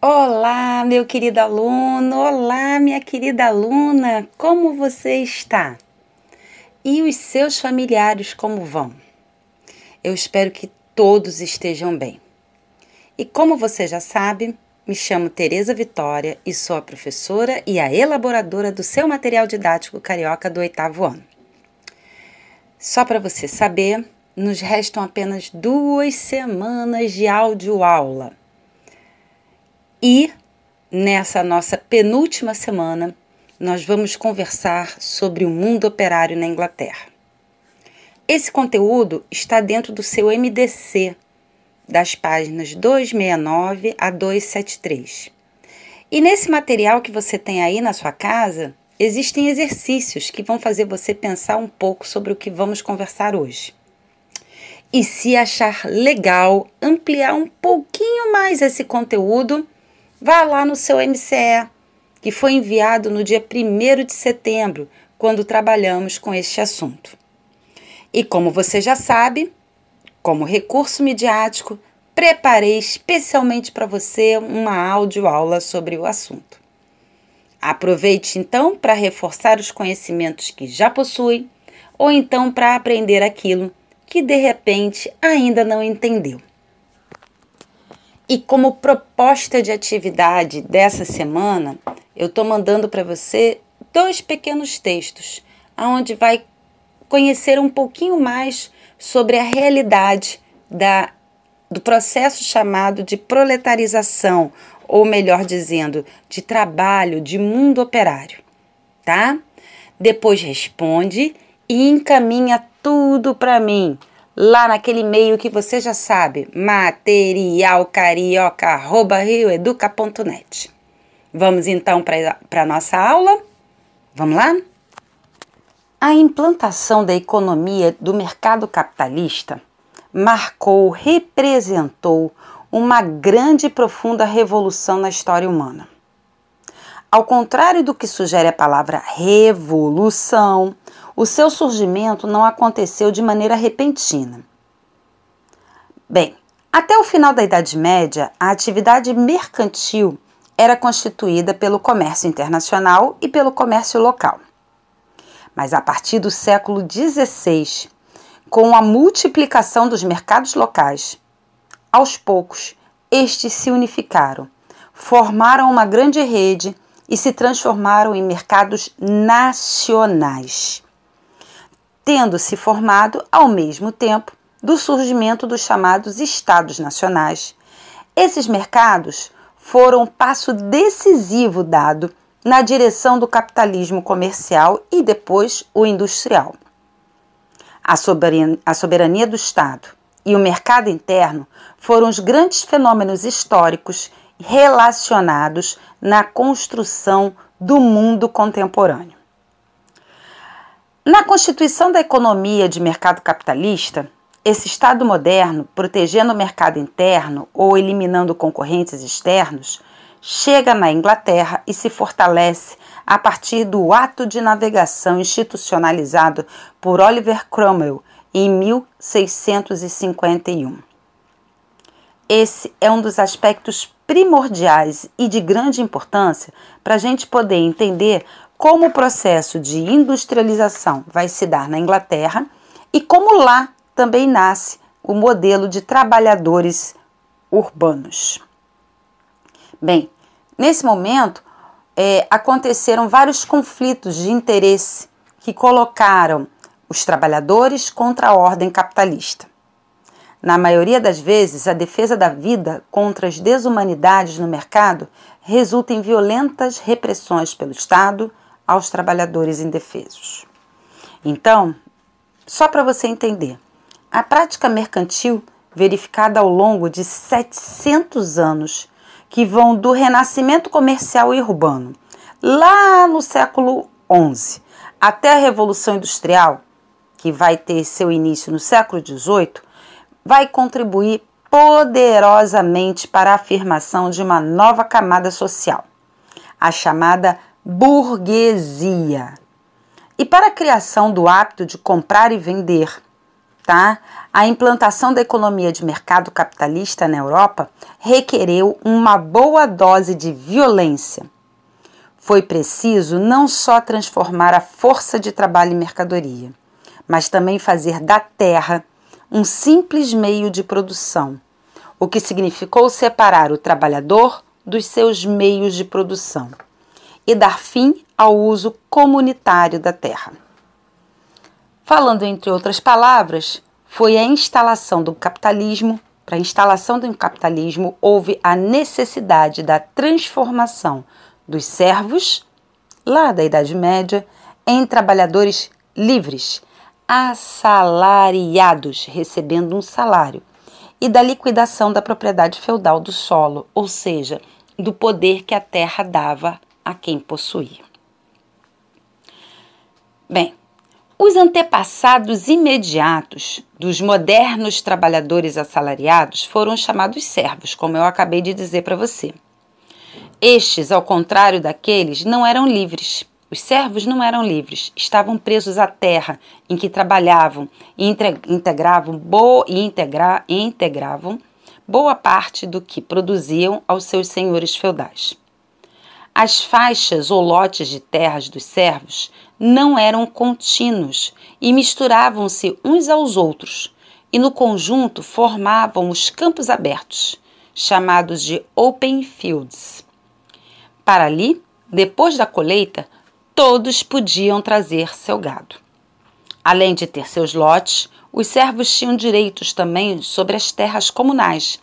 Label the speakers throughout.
Speaker 1: Olá, meu querido aluno! Olá, minha querida aluna! Como você está? E os seus familiares como vão? Eu espero que todos estejam bem. E como você já sabe, me chamo Tereza Vitória e sou a professora e a elaboradora do seu material didático carioca do oitavo ano. Só para você saber, nos restam apenas duas semanas de áudio aula e nessa nossa penúltima semana, nós vamos conversar sobre o mundo operário na Inglaterra. Esse conteúdo está dentro do seu MDC, das páginas 269 a 273. E nesse material que você tem aí na sua casa, existem exercícios que vão fazer você pensar um pouco sobre o que vamos conversar hoje. E se achar legal ampliar um pouquinho mais esse conteúdo, Vá lá no seu MCE, que foi enviado no dia 1 de setembro, quando trabalhamos com este assunto. E como você já sabe, como recurso midiático, preparei especialmente para você uma audioaula sobre o assunto. Aproveite então para reforçar os conhecimentos que já possui ou então para aprender aquilo que de repente ainda não entendeu. E como proposta de atividade dessa semana, eu estou mandando para você dois pequenos textos, onde vai conhecer um pouquinho mais sobre a realidade da, do processo chamado de proletarização, ou melhor dizendo, de trabalho, de mundo operário, tá? Depois responde e encaminha tudo para mim lá naquele e-mail que você já sabe, materialcarioca.rioeduca.net. Vamos então para a nossa aula? Vamos lá? A implantação da economia do mercado capitalista marcou, representou uma grande e profunda revolução na história humana. Ao contrário do que sugere a palavra revolução, o seu surgimento não aconteceu de maneira repentina. Bem, até o final da Idade Média, a atividade mercantil era constituída pelo comércio internacional e pelo comércio local. Mas a partir do século XVI, com a multiplicação dos mercados locais, aos poucos estes se unificaram, formaram uma grande rede e se transformaram em mercados nacionais tendo se formado ao mesmo tempo do surgimento dos chamados Estados Nacionais. Esses mercados foram um passo decisivo dado na direção do capitalismo comercial e depois o industrial. A soberania, a soberania do Estado e o mercado interno foram os grandes fenômenos históricos relacionados na construção do mundo contemporâneo. Na constituição da economia de mercado capitalista, esse Estado moderno, protegendo o mercado interno ou eliminando concorrentes externos, chega na Inglaterra e se fortalece a partir do ato de navegação institucionalizado por Oliver Cromwell em 1651. Esse é um dos aspectos primordiais e de grande importância para a gente poder entender como o processo de industrialização vai se dar na Inglaterra e como lá também nasce o modelo de trabalhadores urbanos. Bem, nesse momento é, aconteceram vários conflitos de interesse que colocaram os trabalhadores contra a ordem capitalista. Na maioria das vezes, a defesa da vida contra as desumanidades no mercado resulta em violentas repressões pelo Estado, aos trabalhadores indefesos. Então, só para você entender, a prática mercantil verificada ao longo de 700 anos, que vão do renascimento comercial e urbano, lá no século XI, até a Revolução Industrial, que vai ter seu início no século XVIII, vai contribuir poderosamente para a afirmação de uma nova camada social, a chamada burguesia. E para a criação do hábito de comprar e vender, tá? A implantação da economia de mercado capitalista na Europa requereu uma boa dose de violência. Foi preciso não só transformar a força de trabalho em mercadoria, mas também fazer da terra um simples meio de produção, o que significou separar o trabalhador dos seus meios de produção e dar fim ao uso comunitário da terra. Falando entre outras palavras, foi a instalação do capitalismo. Para a instalação do capitalismo, houve a necessidade da transformação dos servos, lá da Idade Média, em trabalhadores livres, assalariados, recebendo um salário, e da liquidação da propriedade feudal do solo, ou seja, do poder que a terra dava a quem possuía. Bem, os antepassados imediatos dos modernos trabalhadores assalariados foram chamados servos, como eu acabei de dizer para você. Estes, ao contrário daqueles, não eram livres. Os servos não eram livres, estavam presos à terra em que trabalhavam e integravam boa, e integra, integravam boa parte do que produziam aos seus senhores feudais. As faixas ou lotes de terras dos servos não eram contínuos e misturavam-se uns aos outros, e no conjunto formavam os campos abertos, chamados de open fields. Para ali, depois da colheita, todos podiam trazer seu gado. Além de ter seus lotes, os servos tinham direitos também sobre as terras comunais,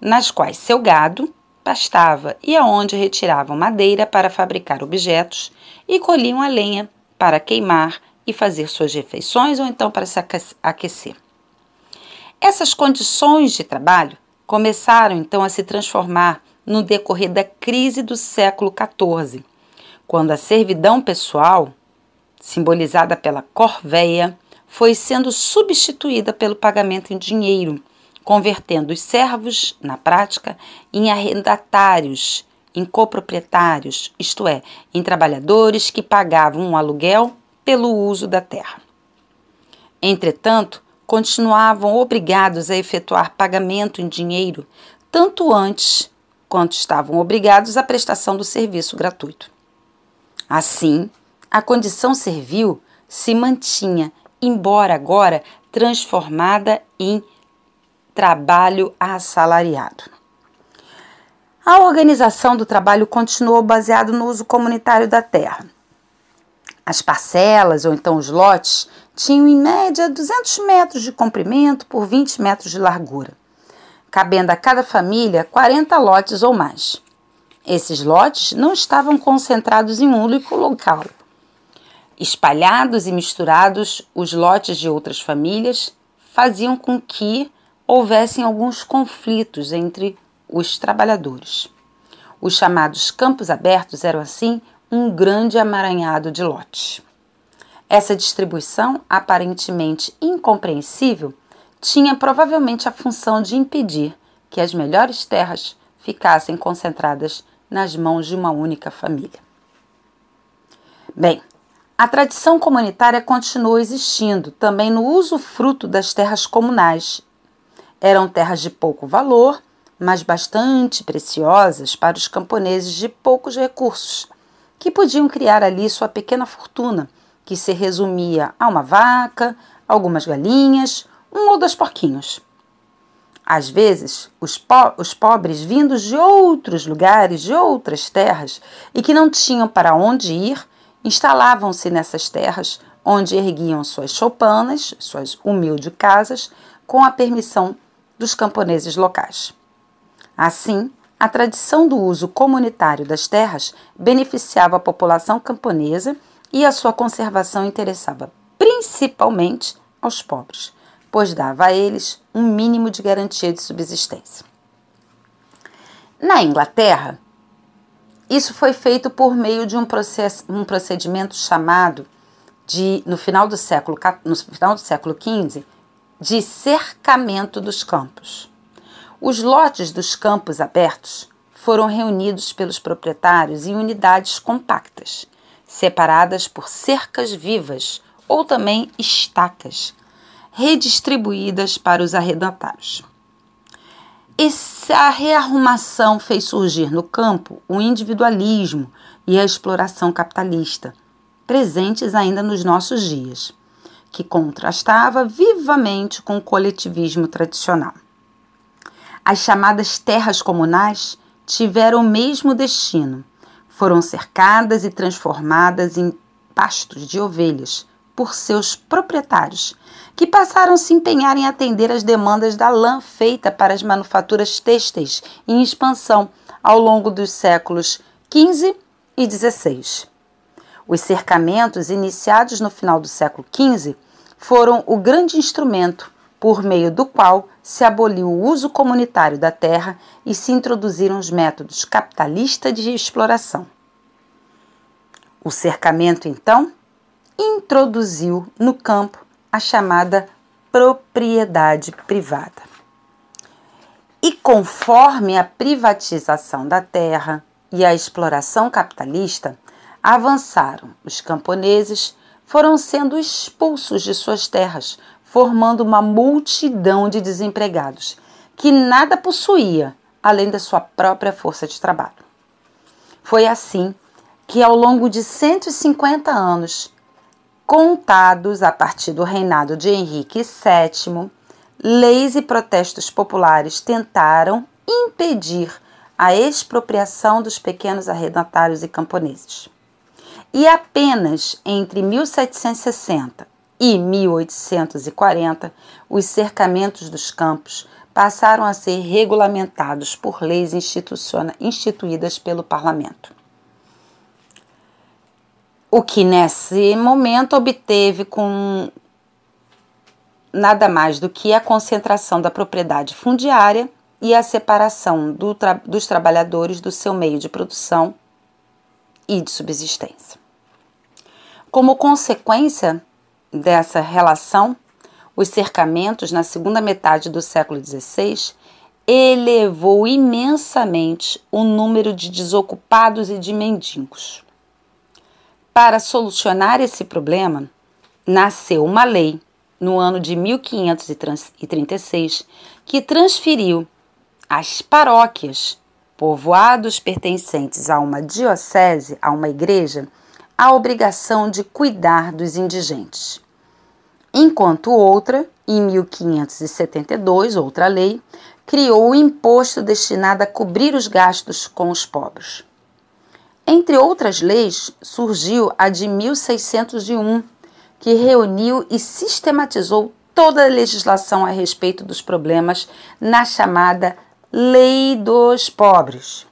Speaker 1: nas quais seu gado pastava e aonde retiravam madeira para fabricar objetos e colhiam a lenha para queimar e fazer suas refeições ou então para se aquecer. Essas condições de trabalho começaram então a se transformar no decorrer da crise do século XIV, quando a servidão pessoal, simbolizada pela corveia, foi sendo substituída pelo pagamento em dinheiro, convertendo os servos, na prática, em arrendatários em coproprietários, isto é, em trabalhadores que pagavam um aluguel pelo uso da terra. Entretanto, continuavam obrigados a efetuar pagamento em dinheiro, tanto antes quanto estavam obrigados à prestação do serviço gratuito. Assim, a condição servil se mantinha, embora agora transformada em trabalho assalariado. A organização do trabalho continuou baseado no uso comunitário da terra. As parcelas, ou então os lotes, tinham em média 200 metros de comprimento por 20 metros de largura, cabendo a cada família 40 lotes ou mais. Esses lotes não estavam concentrados em um único local. Espalhados e misturados, os lotes de outras famílias faziam com que houvessem alguns conflitos entre os trabalhadores. Os chamados campos abertos eram assim um grande amaranhado de lotes. Essa distribuição, aparentemente incompreensível, tinha provavelmente a função de impedir que as melhores terras ficassem concentradas nas mãos de uma única família. Bem, a tradição comunitária continuou existindo também no uso fruto das terras comunais. Eram terras de pouco valor mas bastante preciosas para os camponeses de poucos recursos, que podiam criar ali sua pequena fortuna, que se resumia a uma vaca, algumas galinhas, um ou dois porquinhos. Às vezes, os, po os pobres vindos de outros lugares, de outras terras, e que não tinham para onde ir, instalavam-se nessas terras, onde erguiam suas choupanas, suas humildes casas, com a permissão dos camponeses locais. Assim, a tradição do uso comunitário das terras beneficiava a população camponesa e a sua conservação interessava principalmente aos pobres, pois dava a eles um mínimo de garantia de subsistência. Na Inglaterra, isso foi feito por meio de um, processo, um procedimento chamado de, no final do século, no final do século XV, de cercamento dos campos. Os lotes dos campos abertos foram reunidos pelos proprietários em unidades compactas, separadas por cercas vivas ou também estacas, redistribuídas para os arrendatários. Essa rearrumação fez surgir no campo o individualismo e a exploração capitalista, presentes ainda nos nossos dias, que contrastava vivamente com o coletivismo tradicional. As chamadas terras comunais tiveram o mesmo destino. Foram cercadas e transformadas em pastos de ovelhas por seus proprietários, que passaram a se empenhar em atender às demandas da lã feita para as manufaturas têxteis em expansão ao longo dos séculos XV e XVI. Os cercamentos, iniciados no final do século XV, foram o grande instrumento por meio do qual se aboliu o uso comunitário da terra e se introduziram os métodos capitalistas de exploração. O cercamento, então, introduziu no campo a chamada propriedade privada. E conforme a privatização da terra e a exploração capitalista avançaram, os camponeses foram sendo expulsos de suas terras formando uma multidão de desempregados que nada possuía além da sua própria força de trabalho. Foi assim que, ao longo de 150 anos, contados a partir do reinado de Henrique VII, leis e protestos populares tentaram impedir a expropriação dos pequenos arrendatários e camponeses. E apenas entre 1760 e 1840, os cercamentos dos campos passaram a ser regulamentados por leis instituídas pelo parlamento. O que nesse momento obteve com nada mais do que a concentração da propriedade fundiária e a separação do tra dos trabalhadores do seu meio de produção e de subsistência. Como consequência dessa relação, os cercamentos na segunda metade do século XVI elevou imensamente o número de desocupados e de mendigos. Para solucionar esse problema, nasceu uma lei no ano de 1536 que transferiu às paróquias, povoados pertencentes a uma diocese, a uma igreja, a obrigação de cuidar dos indigentes enquanto outra, em 1572, outra lei, criou o imposto destinado a cobrir os gastos com os pobres. Entre outras leis, surgiu a de 1601, que reuniu e sistematizou toda a legislação a respeito dos problemas na chamada Lei dos Pobres.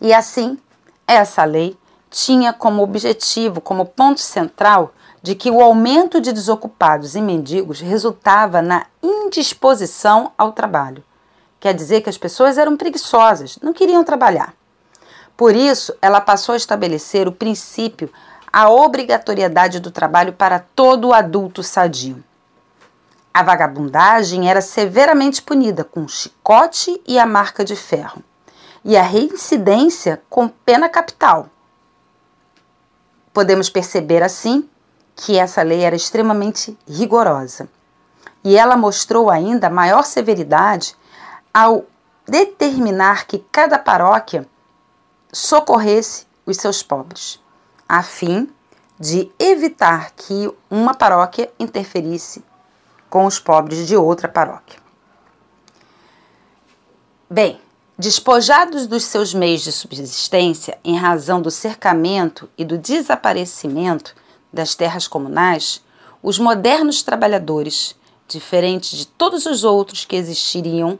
Speaker 1: E assim, essa lei tinha como objetivo, como ponto central, de que o aumento de desocupados e mendigos resultava na indisposição ao trabalho. Quer dizer que as pessoas eram preguiçosas, não queriam trabalhar. Por isso, ela passou a estabelecer o princípio, a obrigatoriedade do trabalho para todo adulto sadio. A vagabundagem era severamente punida com chicote e a marca de ferro, e a reincidência com pena capital. Podemos perceber assim que essa lei era extremamente rigorosa. E ela mostrou ainda maior severidade ao determinar que cada paróquia socorresse os seus pobres, a fim de evitar que uma paróquia interferisse com os pobres de outra paróquia. Bem, despojados dos seus meios de subsistência em razão do cercamento e do desaparecimento das terras comunais, os modernos trabalhadores, diferentes de todos os outros que existiriam,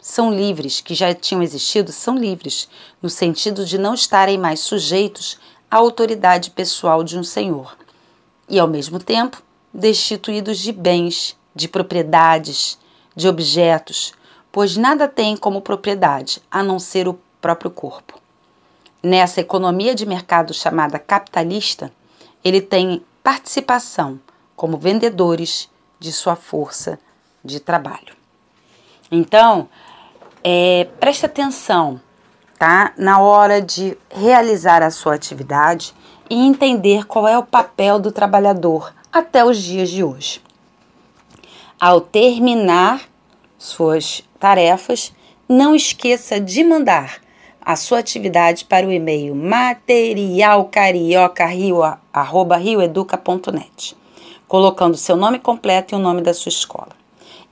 Speaker 1: são livres, que já tinham existido, são livres, no sentido de não estarem mais sujeitos à autoridade pessoal de um senhor, e ao mesmo tempo destituídos de bens, de propriedades, de objetos, pois nada têm como propriedade a não ser o próprio corpo. Nessa economia de mercado chamada capitalista, ele tem participação como vendedores de sua força de trabalho. Então, é, preste atenção, tá? Na hora de realizar a sua atividade e entender qual é o papel do trabalhador até os dias de hoje. Ao terminar suas tarefas, não esqueça de mandar a sua atividade para o e-mail materialcarioca.rioeduca.net, colocando seu nome completo e o nome da sua escola.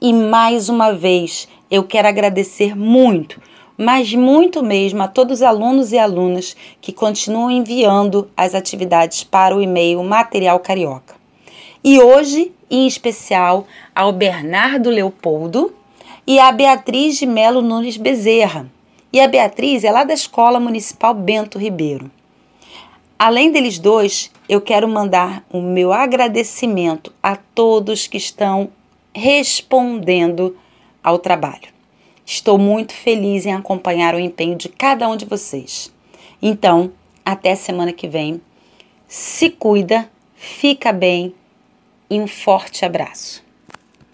Speaker 1: E mais uma vez, eu quero agradecer muito, mas muito mesmo a todos os alunos e alunas que continuam enviando as atividades para o e-mail Material Carioca. E hoje, em especial, ao Bernardo Leopoldo e à Beatriz de Melo Nunes Bezerra. E a Beatriz é lá da Escola Municipal Bento Ribeiro. Além deles dois, eu quero mandar o meu agradecimento a todos que estão respondendo ao trabalho. Estou muito feliz em acompanhar o empenho de cada um de vocês. Então, até semana que vem. Se cuida, fica bem e um forte abraço.